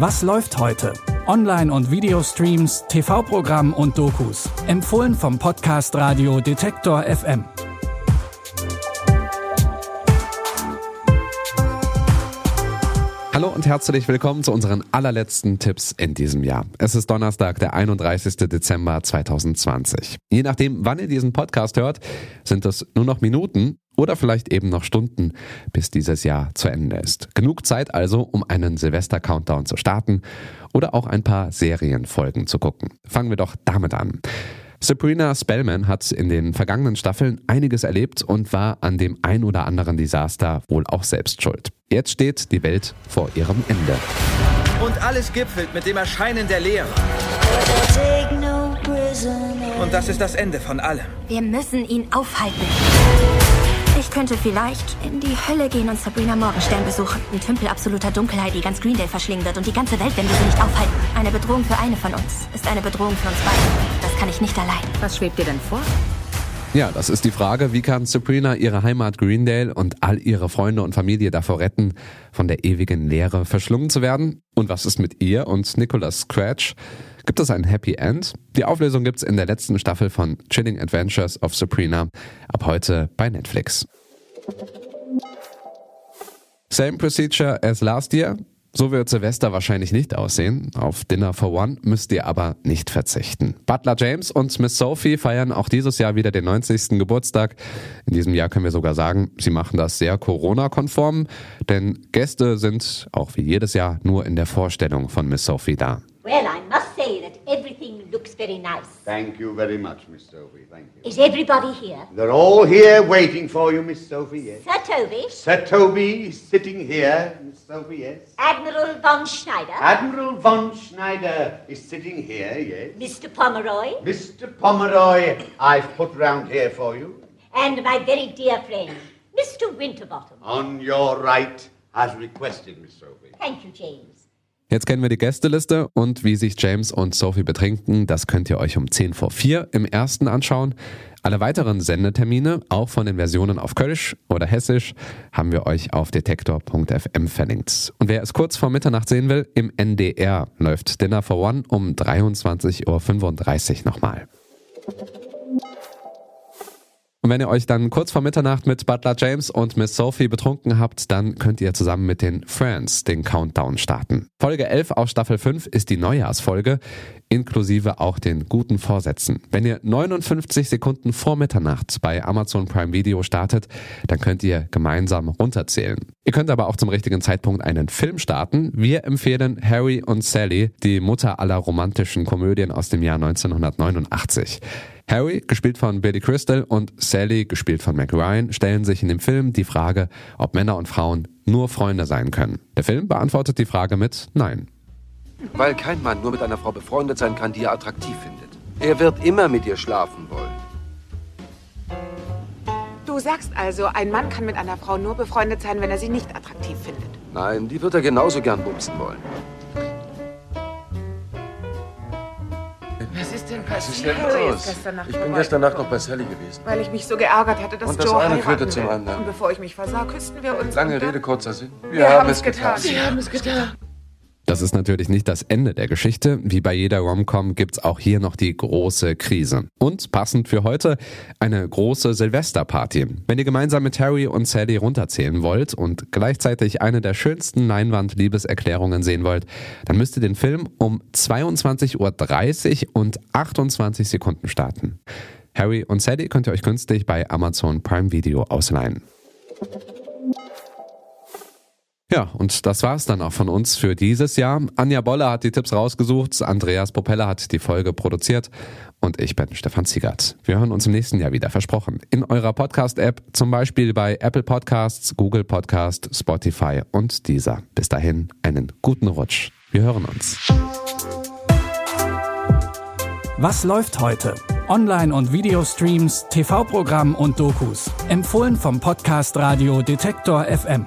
Was läuft heute? Online- und Videostreams, TV-Programm und Dokus. Empfohlen vom Podcast Radio Detektor FM. Hallo und herzlich willkommen zu unseren allerletzten Tipps in diesem Jahr. Es ist Donnerstag, der 31. Dezember 2020. Je nachdem, wann ihr diesen Podcast hört, sind es nur noch Minuten oder vielleicht eben noch Stunden, bis dieses Jahr zu Ende ist. Genug Zeit also, um einen Silvester-Countdown zu starten oder auch ein paar Serienfolgen zu gucken. Fangen wir doch damit an. Sabrina Spellman hat in den vergangenen Staffeln einiges erlebt und war an dem ein oder anderen Desaster wohl auch selbst schuld. Jetzt steht die Welt vor ihrem Ende. Und alles gipfelt mit dem Erscheinen der Lehrer. Und das ist das Ende von allem. Wir müssen ihn aufhalten. Ich könnte vielleicht in die Hölle gehen und Sabrina Morgenstern besuchen. Ein Tümpel absoluter Dunkelheit, die ganz Greendale verschlingen wird und die ganze Welt, wenn wir sie nicht aufhalten. Eine Bedrohung für eine von uns ist eine Bedrohung für uns beide. Das kann ich nicht allein. Was schwebt dir denn vor? Ja, das ist die Frage, wie kann Sabrina ihre Heimat Greendale und all ihre Freunde und Familie davor retten, von der ewigen Leere verschlungen zu werden? Und was ist mit ihr und Nicholas Scratch? Gibt es ein Happy End? Die Auflösung gibt's in der letzten Staffel von Chilling Adventures of Sabrina ab heute bei Netflix. Same procedure as last year. So wird Silvester wahrscheinlich nicht aussehen. Auf Dinner for One müsst ihr aber nicht verzichten. Butler James und Miss Sophie feiern auch dieses Jahr wieder den 90. Geburtstag. In diesem Jahr können wir sogar sagen, sie machen das sehr Corona-konform, denn Gäste sind auch wie jedes Jahr nur in der Vorstellung von Miss Sophie da. Well, I must say that everything looks very nice. Thank you very much, Miss Sophie. Thank you. Is everybody here? They're all here waiting for you, Miss Sophie, yes. Sir Toby, Sir Toby is sitting here, Miss Sophie, yes. Admiral von Schneider, Admiral von Schneider is sitting here, yes. Mr. Pomeroy, Mr. Pomeroy, I've put round here for you. and my very dear friend, Mr. Winterbottom. On your right, as requested, Miss Sophie. Thank you, James. Jetzt kennen wir die Gästeliste und wie sich James und Sophie betrinken, das könnt ihr euch um 10 vor 4 im ersten anschauen. Alle weiteren Sendetermine, auch von den Versionen auf Kölsch oder Hessisch, haben wir euch auf detektor.fm verlinkt. Und wer es kurz vor Mitternacht sehen will, im NDR läuft Dinner for One um 23.35 Uhr nochmal. Und wenn ihr euch dann kurz vor Mitternacht mit Butler James und Miss Sophie betrunken habt, dann könnt ihr zusammen mit den Friends den Countdown starten. Folge 11 aus Staffel 5 ist die Neujahrsfolge, inklusive auch den guten Vorsätzen. Wenn ihr 59 Sekunden vor Mitternacht bei Amazon Prime Video startet, dann könnt ihr gemeinsam runterzählen. Ihr könnt aber auch zum richtigen Zeitpunkt einen Film starten. Wir empfehlen Harry und Sally, die Mutter aller romantischen Komödien aus dem Jahr 1989. Harry, gespielt von Billy Crystal, und Sally, gespielt von Mac Ryan, stellen sich in dem Film die Frage, ob Männer und Frauen nur Freunde sein können. Der Film beantwortet die Frage mit Nein. Weil kein Mann nur mit einer Frau befreundet sein kann, die er attraktiv findet. Er wird immer mit ihr schlafen wollen. Du sagst also, ein Mann kann mit einer Frau nur befreundet sein, wenn er sie nicht attraktiv findet. Nein, die wird er genauso gern bumsen wollen. Was ist denn Was ist passiert? denn los? ist Ich bin gestern Nacht noch bei Sally gewesen. Weil ich mich so geärgert hatte, dass Und das Joe eine führte zum anderen. Und bevor ich mich versah, küssten wir uns. Lange Rede, kurzer Sinn. Wir, haben es getan. Wir haben es getan. Das ist natürlich nicht das Ende der Geschichte. Wie bei jeder Rom-Com gibt's auch hier noch die große Krise. Und passend für heute eine große Silvesterparty. Wenn ihr gemeinsam mit Harry und Sally runterzählen wollt und gleichzeitig eine der schönsten Leinwand-Liebeserklärungen sehen wollt, dann müsst ihr den Film um 22.30 Uhr und 28 Sekunden starten. Harry und Sally könnt ihr euch günstig bei Amazon Prime Video ausleihen. Ja, und das war's dann auch von uns für dieses Jahr. Anja Bolle hat die Tipps rausgesucht, Andreas Propeller hat die Folge produziert und ich bin Stefan Ziegert. Wir hören uns im nächsten Jahr wieder, versprochen. In eurer Podcast-App, zum Beispiel bei Apple Podcasts, Google Podcast, Spotify und dieser. Bis dahin einen guten Rutsch. Wir hören uns. Was läuft heute? Online- und Videostreams, TV-Programm und Dokus. Empfohlen vom Podcast Radio Detektor FM.